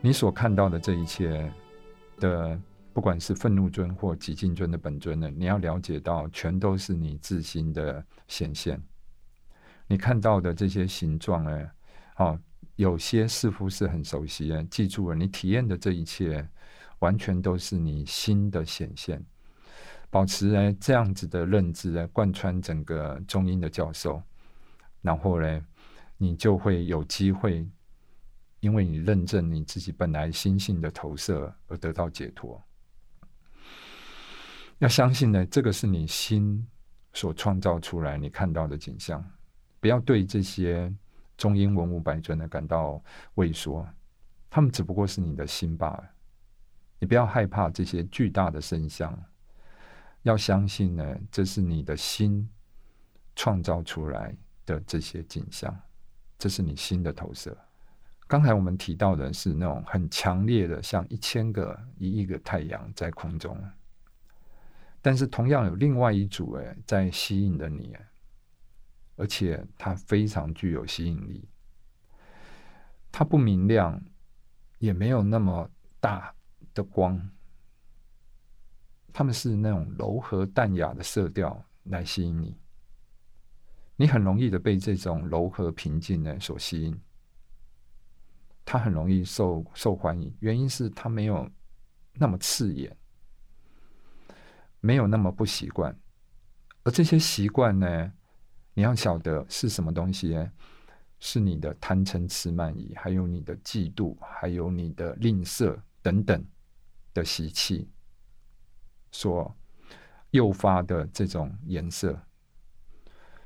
你所看到的这一切的，不管是愤怒尊或极静尊的本尊呢，你要了解到，全都是你自心的显现。你看到的这些形状呢，哦，有些似乎是很熟悉，记住了，你体验的这一切，完全都是你心的显现。保持呢这样子的认知来贯穿整个中英的教授，然后呢，你就会有机会，因为你认证你自己本来心性的投射而得到解脱。要相信呢，这个是你心所创造出来你看到的景象，不要对这些中英文武百尊呢感到畏缩，他们只不过是你的心罢了。你不要害怕这些巨大的声像。要相信呢，这是你的心创造出来的这些景象，这是你心的投射。刚才我们提到的是那种很强烈的，像一千个、一亿个太阳在空中，但是同样有另外一组哎在吸引着你，而且它非常具有吸引力。它不明亮，也没有那么大的光。他们是那种柔和淡雅的色调来吸引你，你很容易的被这种柔和平静呢所吸引。他很容易受受欢迎，原因是他没有那么刺眼，没有那么不习惯。而这些习惯呢，你要晓得是什么东西？是你的贪嗔痴慢疑，还有你的嫉妒，还有你的吝啬等等的习气。所诱发的这种颜色，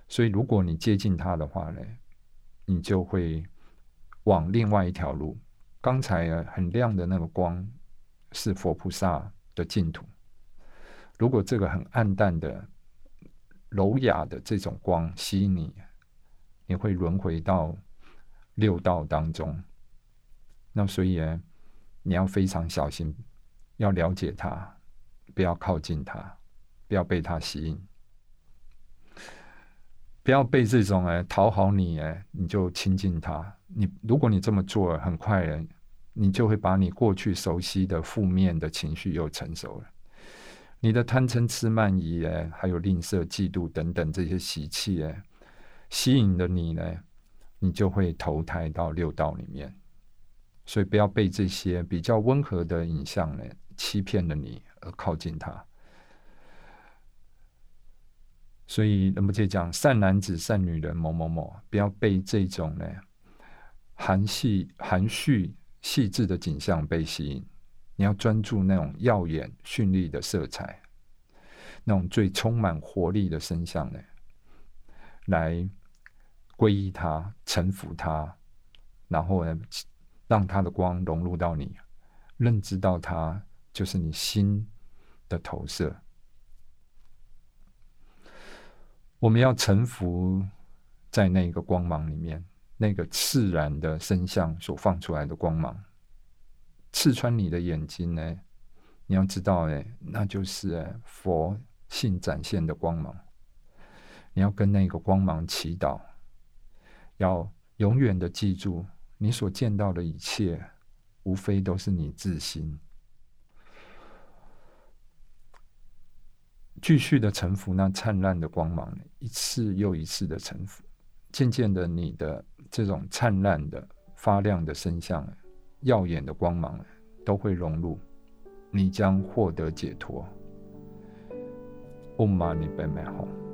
所以如果你接近它的话呢，你就会往另外一条路。刚才很亮的那个光是佛菩萨的净土，如果这个很暗淡的柔雅的这种光吸引你，你会轮回到六道当中。那所以，你要非常小心，要了解它。不要靠近他，不要被他吸引，不要被这种哎讨好你哎，你就亲近他。你如果你这么做，很快你就会把你过去熟悉的负面的情绪又成熟了。你的贪嗔痴慢疑哎，还有吝啬、嫉妒等等这些习气哎，吸引了你呢，你就会投胎到六道里面。所以不要被这些比较温和的影像呢欺骗了你。而靠近他，所以人不界讲善男子、善女人某某某，不要被这种呢含细、含蓄、细致的景象被吸引。你要专注那种耀眼、绚丽的色彩，那种最充满活力的身相呢，来皈依他、臣服他，然后呢，让他的光融入到你，认知到他。就是你心的投射，我们要臣服在那个光芒里面，那个自然的身相所放出来的光芒，刺穿你的眼睛呢？你要知道，哎，那就是佛性展现的光芒。你要跟那个光芒祈祷，要永远的记住，你所见到的一切，无非都是你自心。继续的臣服，那灿烂的光芒，一次又一次的臣服，渐渐的，你的这种灿烂的、发亮的身相、耀眼的光芒，都会融入，你将获得解脱。Om Mani Padme Hum。